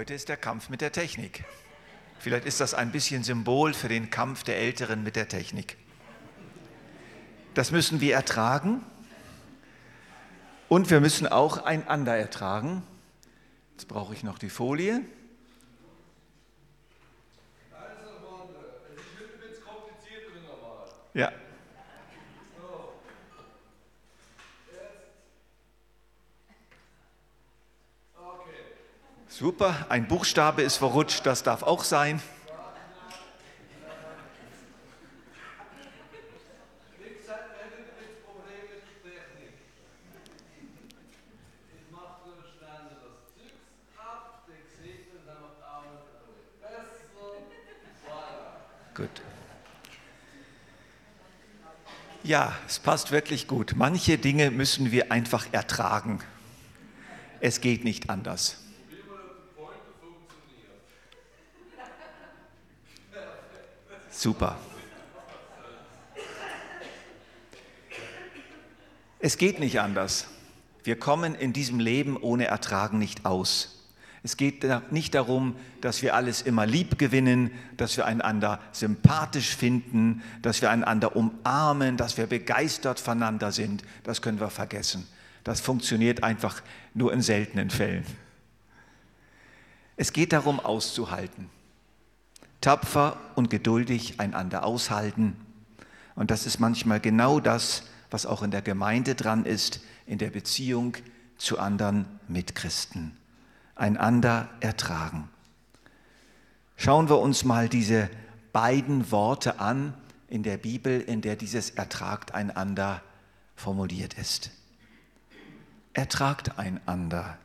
Heute ist der Kampf mit der Technik. Vielleicht ist das ein bisschen Symbol für den Kampf der Älteren mit der Technik. Das müssen wir ertragen und wir müssen auch einander ertragen. Jetzt brauche ich noch die Folie. Ja. Super, ein Buchstabe ist verrutscht, das darf auch sein. Gut. Ja, es passt wirklich gut. Manche Dinge müssen wir einfach ertragen. Es geht nicht anders. Super. Es geht nicht anders. Wir kommen in diesem Leben ohne Ertragen nicht aus. Es geht nicht darum, dass wir alles immer lieb gewinnen, dass wir einander sympathisch finden, dass wir einander umarmen, dass wir begeistert voneinander sind. Das können wir vergessen. Das funktioniert einfach nur in seltenen Fällen. Es geht darum, auszuhalten tapfer und geduldig einander aushalten. Und das ist manchmal genau das, was auch in der Gemeinde dran ist, in der Beziehung zu anderen Mitchristen. Einander ertragen. Schauen wir uns mal diese beiden Worte an in der Bibel, in der dieses ertragt einander formuliert ist. Ertragt einander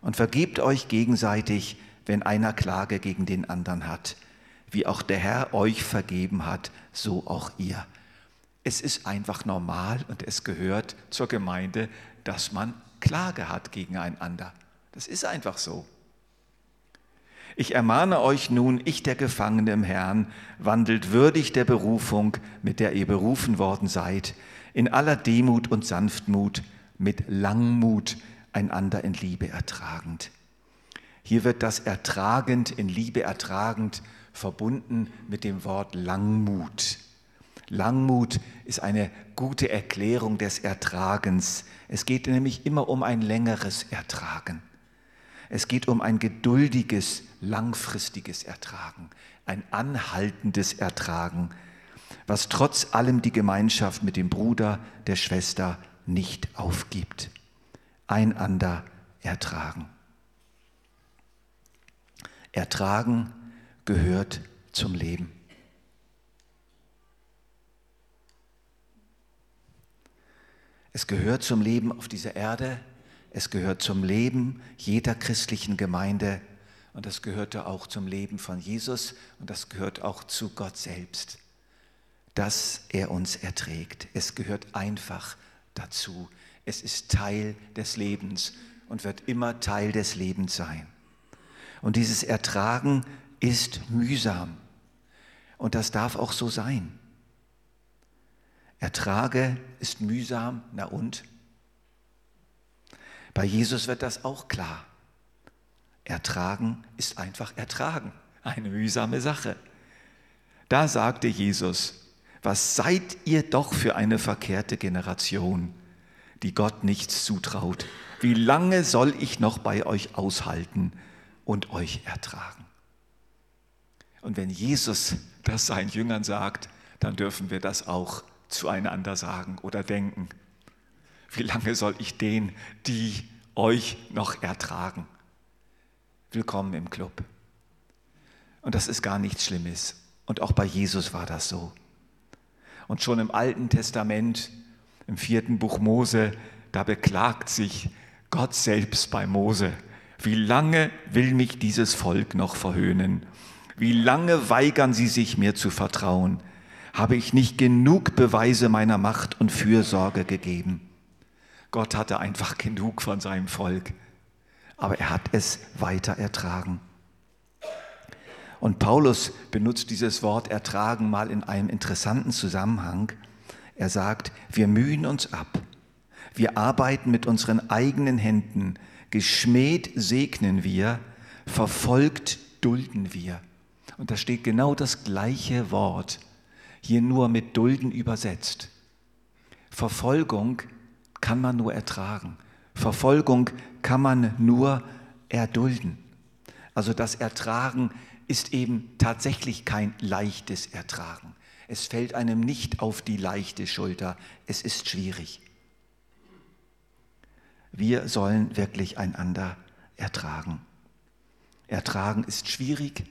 und vergebt euch gegenseitig, wenn einer Klage gegen den anderen hat wie auch der Herr euch vergeben hat, so auch ihr. Es ist einfach normal und es gehört zur Gemeinde, dass man Klage hat gegeneinander. Das ist einfach so. Ich ermahne euch nun, ich der Gefangene im Herrn, wandelt würdig der Berufung, mit der ihr berufen worden seid, in aller Demut und Sanftmut, mit Langmut einander in Liebe ertragend. Hier wird das ertragend, in Liebe ertragend verbunden mit dem Wort Langmut. Langmut ist eine gute Erklärung des Ertragens. Es geht nämlich immer um ein längeres Ertragen. Es geht um ein geduldiges, langfristiges Ertragen, ein anhaltendes Ertragen, was trotz allem die Gemeinschaft mit dem Bruder, der Schwester nicht aufgibt. Einander ertragen. Ertragen gehört zum Leben. Es gehört zum Leben auf dieser Erde, es gehört zum Leben jeder christlichen Gemeinde und das gehörte auch zum Leben von Jesus und das gehört auch zu Gott selbst, dass er uns erträgt. Es gehört einfach dazu. Es ist Teil des Lebens und wird immer Teil des Lebens sein. Und dieses Ertragen ist mühsam. Und das darf auch so sein. Ertrage ist mühsam, na und? Bei Jesus wird das auch klar. Ertragen ist einfach ertragen, eine mühsame Sache. Da sagte Jesus, was seid ihr doch für eine verkehrte Generation, die Gott nichts zutraut? Wie lange soll ich noch bei euch aushalten und euch ertragen? Und wenn Jesus das seinen Jüngern sagt, dann dürfen wir das auch zueinander sagen oder denken. Wie lange soll ich den, die euch noch ertragen? Willkommen im Club. Und das ist gar nichts Schlimmes. Und auch bei Jesus war das so. Und schon im Alten Testament, im vierten Buch Mose, da beklagt sich Gott selbst bei Mose. Wie lange will mich dieses Volk noch verhöhnen? Wie lange weigern sie sich, mir zu vertrauen? Habe ich nicht genug Beweise meiner Macht und Fürsorge gegeben? Gott hatte einfach genug von seinem Volk, aber er hat es weiter ertragen. Und Paulus benutzt dieses Wort ertragen mal in einem interessanten Zusammenhang. Er sagt, wir mühen uns ab, wir arbeiten mit unseren eigenen Händen, geschmäht segnen wir, verfolgt dulden wir. Und da steht genau das gleiche Wort, hier nur mit dulden übersetzt. Verfolgung kann man nur ertragen. Verfolgung kann man nur erdulden. Also das Ertragen ist eben tatsächlich kein leichtes Ertragen. Es fällt einem nicht auf die leichte Schulter. Es ist schwierig. Wir sollen wirklich einander ertragen. Ertragen ist schwierig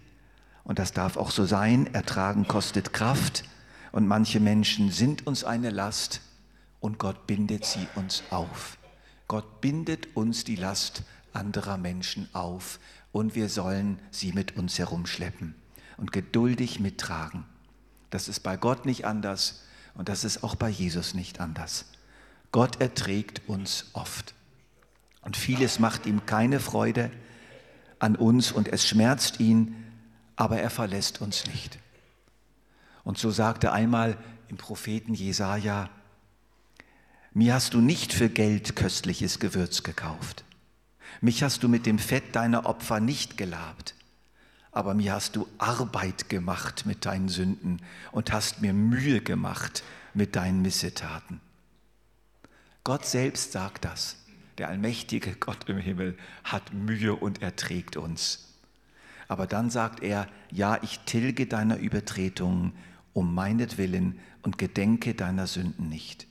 und das darf auch so sein. Ertragen kostet Kraft und manche Menschen sind uns eine Last und Gott bindet sie uns auf. Gott bindet uns die Last anderer Menschen auf und wir sollen sie mit uns herumschleppen und geduldig mittragen. Das ist bei Gott nicht anders und das ist auch bei Jesus nicht anders. Gott erträgt uns oft. Und vieles macht ihm keine Freude an uns und es schmerzt ihn, aber er verlässt uns nicht. Und so sagte einmal im Propheten Jesaja: Mir hast du nicht für Geld köstliches Gewürz gekauft. Mich hast du mit dem Fett deiner Opfer nicht gelabt, aber mir hast du Arbeit gemacht mit deinen Sünden und hast mir Mühe gemacht mit deinen Missetaten. Gott selbst sagt das. Der allmächtige Gott im Himmel hat Mühe und erträgt uns. Aber dann sagt er, ja, ich tilge deiner Übertretungen um meinetwillen und gedenke deiner Sünden nicht.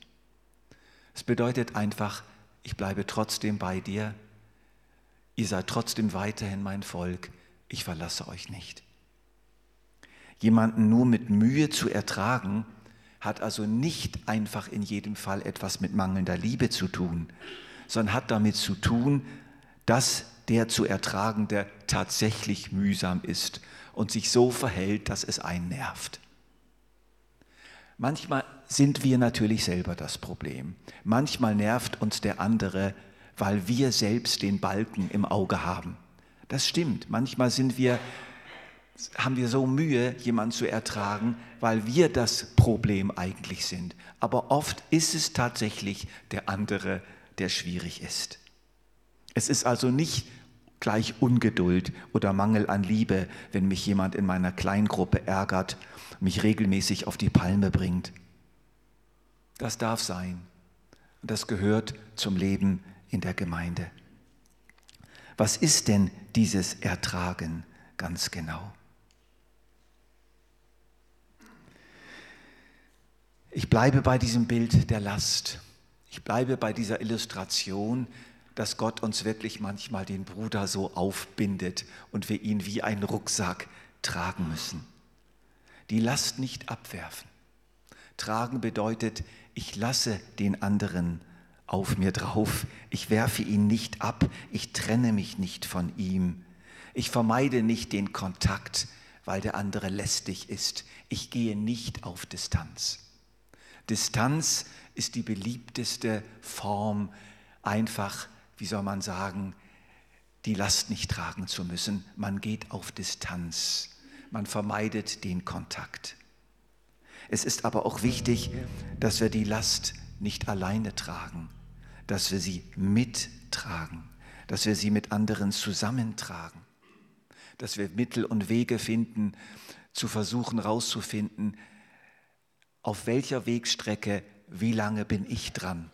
Es bedeutet einfach, ich bleibe trotzdem bei dir, ihr seid trotzdem weiterhin mein Volk, ich verlasse euch nicht. Jemanden nur mit Mühe zu ertragen, hat also nicht einfach in jedem Fall etwas mit mangelnder Liebe zu tun, sondern hat damit zu tun, dass der zu ertragende tatsächlich mühsam ist und sich so verhält, dass es einen nervt. Manchmal sind wir natürlich selber das Problem. Manchmal nervt uns der andere, weil wir selbst den Balken im Auge haben. Das stimmt. Manchmal sind wir, haben wir so Mühe, jemanden zu ertragen, weil wir das Problem eigentlich sind. Aber oft ist es tatsächlich der andere, der schwierig ist. Es ist also nicht gleich Ungeduld oder Mangel an Liebe, wenn mich jemand in meiner Kleingruppe ärgert, mich regelmäßig auf die Palme bringt. Das darf sein. Das gehört zum Leben in der Gemeinde. Was ist denn dieses Ertragen ganz genau? Ich bleibe bei diesem Bild der Last. Ich bleibe bei dieser Illustration, dass Gott uns wirklich manchmal den Bruder so aufbindet und wir ihn wie einen Rucksack tragen müssen. Die Last nicht abwerfen. Tragen bedeutet, ich lasse den anderen auf mir drauf, ich werfe ihn nicht ab, ich trenne mich nicht von ihm, ich vermeide nicht den Kontakt, weil der andere lästig ist, ich gehe nicht auf Distanz. Distanz ist die beliebteste Form, einfach, wie soll man sagen, die Last nicht tragen zu müssen. Man geht auf Distanz. Man vermeidet den Kontakt. Es ist aber auch wichtig, dass wir die Last nicht alleine tragen, dass wir sie mittragen, dass wir sie mit anderen zusammentragen, dass wir Mittel und Wege finden, zu versuchen herauszufinden, auf welcher Wegstrecke, wie lange bin ich dran?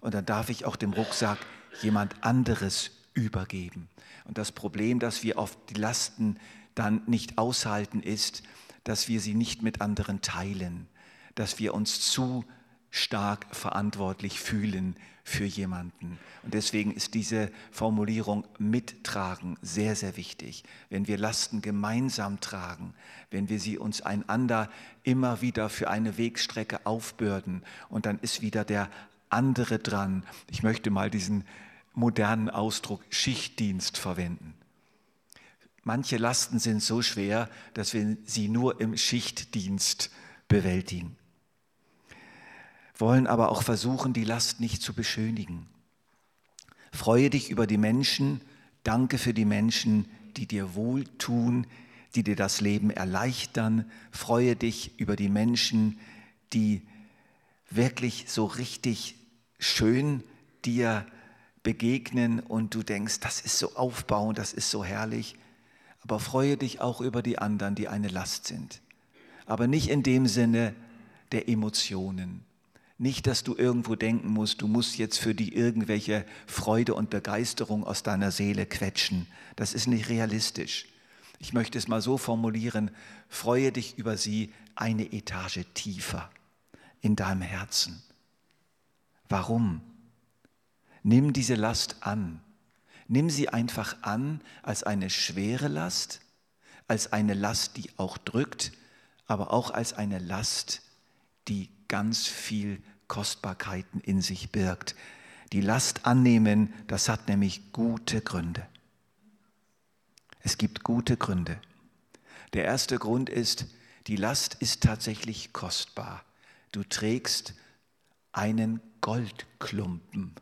Und dann darf ich auch dem Rucksack jemand anderes übergeben. Und das Problem, dass wir oft die Lasten dann nicht aushalten, ist, dass wir sie nicht mit anderen teilen, dass wir uns zu stark verantwortlich fühlen für jemanden. Und deswegen ist diese Formulierung mittragen sehr, sehr wichtig. Wenn wir Lasten gemeinsam tragen, wenn wir sie uns einander immer wieder für eine Wegstrecke aufbürden und dann ist wieder der andere dran. Ich möchte mal diesen modernen Ausdruck Schichtdienst verwenden. Manche Lasten sind so schwer, dass wir sie nur im Schichtdienst bewältigen wollen aber auch versuchen, die Last nicht zu beschönigen. Freue dich über die Menschen, danke für die Menschen, die dir wohltun, die dir das Leben erleichtern. Freue dich über die Menschen, die wirklich so richtig schön dir begegnen und du denkst, das ist so aufbauend, das ist so herrlich. Aber freue dich auch über die anderen, die eine Last sind. Aber nicht in dem Sinne der Emotionen. Nicht, dass du irgendwo denken musst, du musst jetzt für die irgendwelche Freude und Begeisterung aus deiner Seele quetschen. Das ist nicht realistisch. Ich möchte es mal so formulieren, freue dich über sie eine Etage tiefer in deinem Herzen. Warum? Nimm diese Last an. Nimm sie einfach an als eine schwere Last, als eine Last, die auch drückt, aber auch als eine Last, die ganz viel Kostbarkeiten in sich birgt. Die Last annehmen, das hat nämlich gute Gründe. Es gibt gute Gründe. Der erste Grund ist, die Last ist tatsächlich kostbar. Du trägst einen Goldklumpen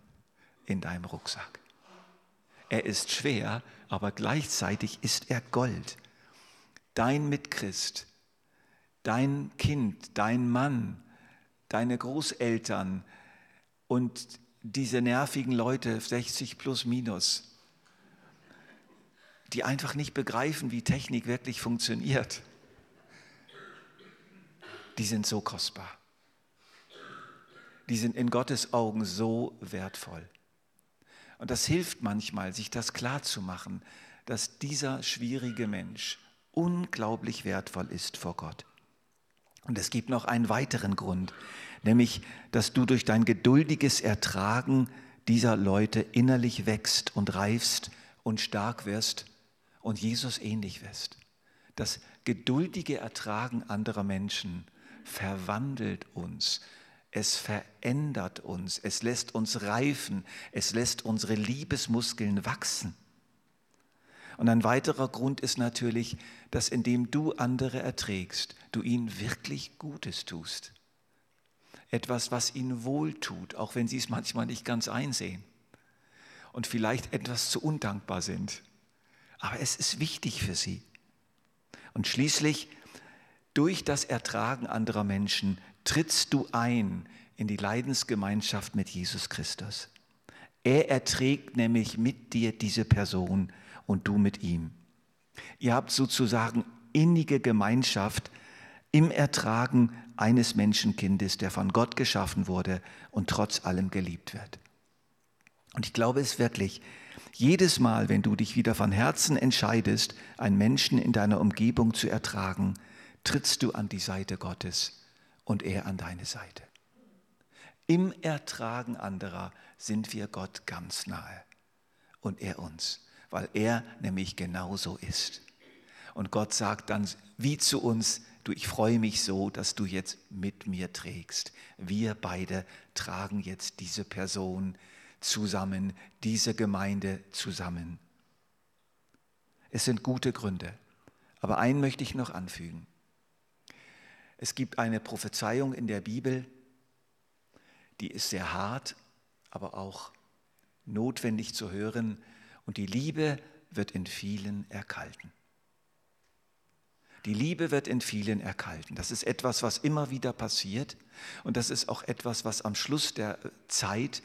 in deinem Rucksack. Er ist schwer, aber gleichzeitig ist er Gold. Dein Mitchrist, dein Kind, dein Mann, deine Großeltern und diese nervigen Leute, 60 plus minus, die einfach nicht begreifen, wie Technik wirklich funktioniert, die sind so kostbar. Die sind in Gottes Augen so wertvoll. Und das hilft manchmal, sich das klar zu machen, dass dieser schwierige Mensch unglaublich wertvoll ist vor Gott. Und es gibt noch einen weiteren Grund, nämlich, dass du durch dein geduldiges Ertragen dieser Leute innerlich wächst und reifst und stark wirst und Jesus ähnlich wirst. Das geduldige Ertragen anderer Menschen verwandelt uns es verändert uns, es lässt uns reifen, es lässt unsere Liebesmuskeln wachsen. Und ein weiterer Grund ist natürlich, dass indem du andere erträgst, du ihnen wirklich Gutes tust. Etwas, was ihnen wohltut, auch wenn sie es manchmal nicht ganz einsehen und vielleicht etwas zu undankbar sind. Aber es ist wichtig für sie. Und schließlich, durch das Ertragen anderer Menschen trittst du ein in die Leidensgemeinschaft mit Jesus Christus. Er erträgt nämlich mit dir diese Person und du mit ihm. Ihr habt sozusagen innige Gemeinschaft im Ertragen eines Menschenkindes, der von Gott geschaffen wurde und trotz allem geliebt wird. Und ich glaube es wirklich, jedes Mal, wenn du dich wieder von Herzen entscheidest, einen Menschen in deiner Umgebung zu ertragen, trittst du an die Seite Gottes und er an deine Seite. Im Ertragen anderer sind wir Gott ganz nahe und er uns, weil er nämlich genauso ist. Und Gott sagt dann wie zu uns, du, ich freue mich so, dass du jetzt mit mir trägst. Wir beide tragen jetzt diese Person zusammen, diese Gemeinde zusammen. Es sind gute Gründe. Aber einen möchte ich noch anfügen. Es gibt eine Prophezeiung in der Bibel, die ist sehr hart, aber auch notwendig zu hören. Und die Liebe wird in vielen erkalten. Die Liebe wird in vielen erkalten. Das ist etwas, was immer wieder passiert. Und das ist auch etwas, was am Schluss der Zeit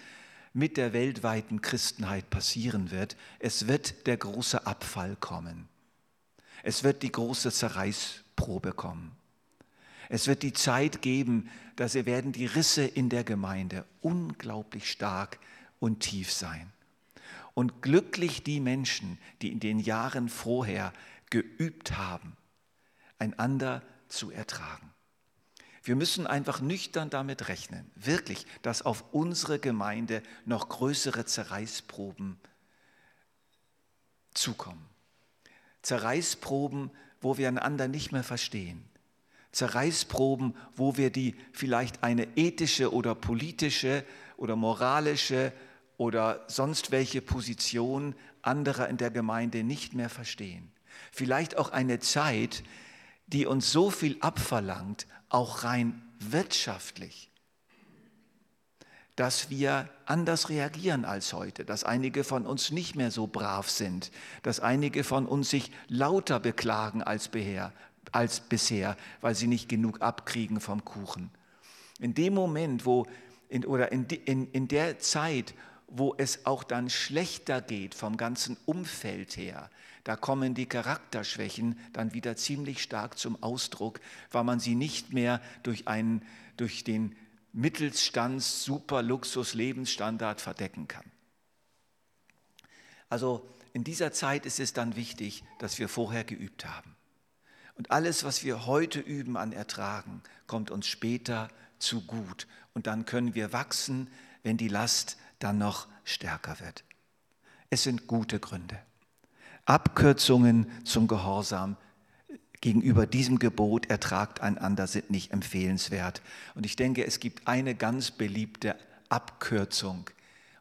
mit der weltweiten Christenheit passieren wird. Es wird der große Abfall kommen. Es wird die große Zerreißprobe kommen. Es wird die Zeit geben, dass sie werden die Risse in der Gemeinde unglaublich stark und tief sein. Und glücklich die Menschen, die in den Jahren vorher geübt haben, einander zu ertragen. Wir müssen einfach nüchtern damit rechnen, wirklich, dass auf unsere Gemeinde noch größere Zerreißproben zukommen. Zerreißproben, wo wir einander nicht mehr verstehen, Zerreißproben, wo wir die vielleicht eine ethische oder politische oder moralische oder sonst welche Position anderer in der Gemeinde nicht mehr verstehen. Vielleicht auch eine Zeit, die uns so viel abverlangt, auch rein wirtschaftlich, dass wir anders reagieren als heute, dass einige von uns nicht mehr so brav sind, dass einige von uns sich lauter beklagen als als bisher, weil sie nicht genug abkriegen vom Kuchen. In dem Moment, wo, in, oder in, in, in der Zeit, wo es auch dann schlechter geht vom ganzen Umfeld her, da kommen die Charakterschwächen dann wieder ziemlich stark zum Ausdruck, weil man sie nicht mehr durch, einen, durch den Mittelstands super Luxus Lebensstandard verdecken kann. Also in dieser Zeit ist es dann wichtig, dass wir vorher geübt haben. Und alles, was wir heute üben an Ertragen, kommt uns später zu gut. Und dann können wir wachsen, wenn die Last dann noch stärker wird. Es sind gute Gründe. Abkürzungen zum Gehorsam gegenüber diesem Gebot ertragt einander sind nicht empfehlenswert. Und ich denke, es gibt eine ganz beliebte Abkürzung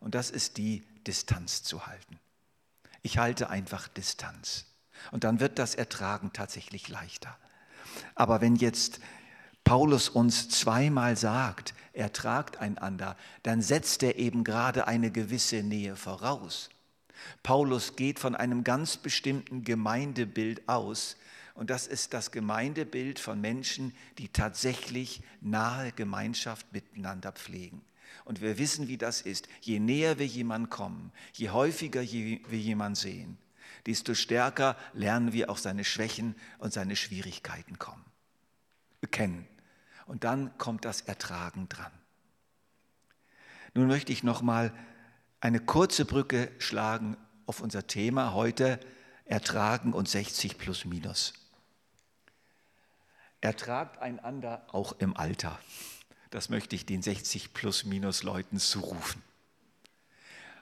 und das ist die Distanz zu halten. Ich halte einfach Distanz und dann wird das Ertragen tatsächlich leichter. Aber wenn jetzt Paulus uns zweimal sagt, ertragt einander, dann setzt er eben gerade eine gewisse Nähe voraus. Paulus geht von einem ganz bestimmten Gemeindebild aus, und das ist das Gemeindebild von Menschen, die tatsächlich nahe Gemeinschaft miteinander pflegen. Und wir wissen, wie das ist. Je näher wir jemanden kommen, je häufiger wir jemanden sehen, desto stärker lernen wir auch seine Schwächen und seine Schwierigkeiten kommen, kennen. Und dann kommt das Ertragen dran. Nun möchte ich noch mal eine kurze Brücke schlagen auf unser Thema heute Ertragen und 60 plus minus. Ertragt einander auch im Alter. Das möchte ich den 60 plus minus Leuten zurufen.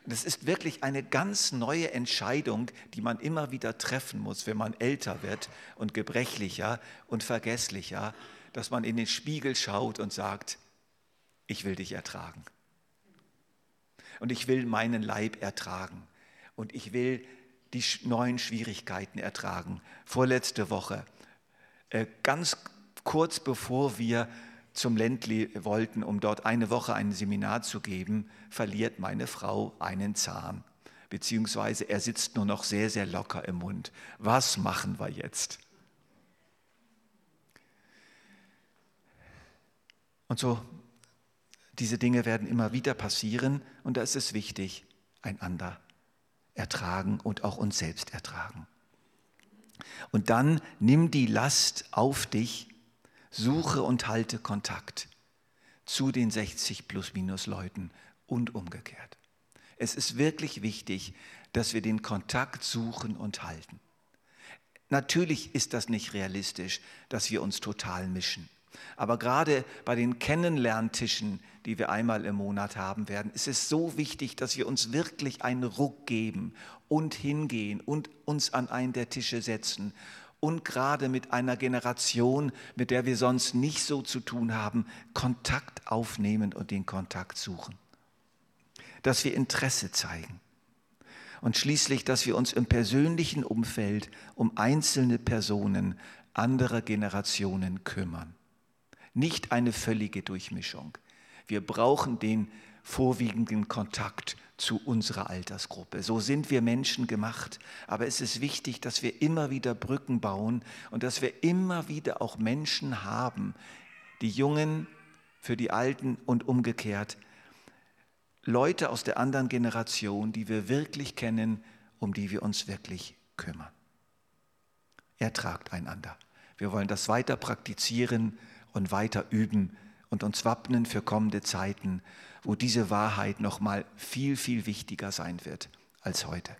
Das ist wirklich eine ganz neue Entscheidung, die man immer wieder treffen muss, wenn man älter wird und gebrechlicher und vergesslicher, dass man in den Spiegel schaut und sagt, ich will dich ertragen. Und ich will meinen Leib ertragen. Und ich will die neuen Schwierigkeiten ertragen. Vorletzte Woche, äh, ganz kurz bevor wir zum Ländli wollten, um dort eine Woche ein Seminar zu geben, verliert meine Frau einen Zahn. Beziehungsweise er sitzt nur noch sehr, sehr locker im Mund. Was machen wir jetzt? Und so, diese Dinge werden immer wieder passieren und da ist es wichtig, einander ertragen und auch uns selbst ertragen. Und dann nimm die Last auf dich, suche und halte Kontakt zu den 60 plus minus Leuten und umgekehrt. Es ist wirklich wichtig, dass wir den Kontakt suchen und halten. Natürlich ist das nicht realistisch, dass wir uns total mischen. Aber gerade bei den Kennenlerntischen, die wir einmal im Monat haben werden, ist es so wichtig, dass wir uns wirklich einen Ruck geben und hingehen und uns an einen der Tische setzen und gerade mit einer Generation, mit der wir sonst nicht so zu tun haben, Kontakt aufnehmen und den Kontakt suchen. Dass wir Interesse zeigen. Und schließlich, dass wir uns im persönlichen Umfeld um einzelne Personen anderer Generationen kümmern nicht eine völlige Durchmischung. Wir brauchen den vorwiegenden Kontakt zu unserer Altersgruppe. So sind wir Menschen gemacht. Aber es ist wichtig, dass wir immer wieder Brücken bauen und dass wir immer wieder auch Menschen haben, die Jungen für die Alten und umgekehrt. Leute aus der anderen Generation, die wir wirklich kennen, um die wir uns wirklich kümmern. Ertragt einander. Wir wollen das weiter praktizieren und weiter üben und uns wappnen für kommende Zeiten, wo diese Wahrheit noch mal viel viel wichtiger sein wird als heute.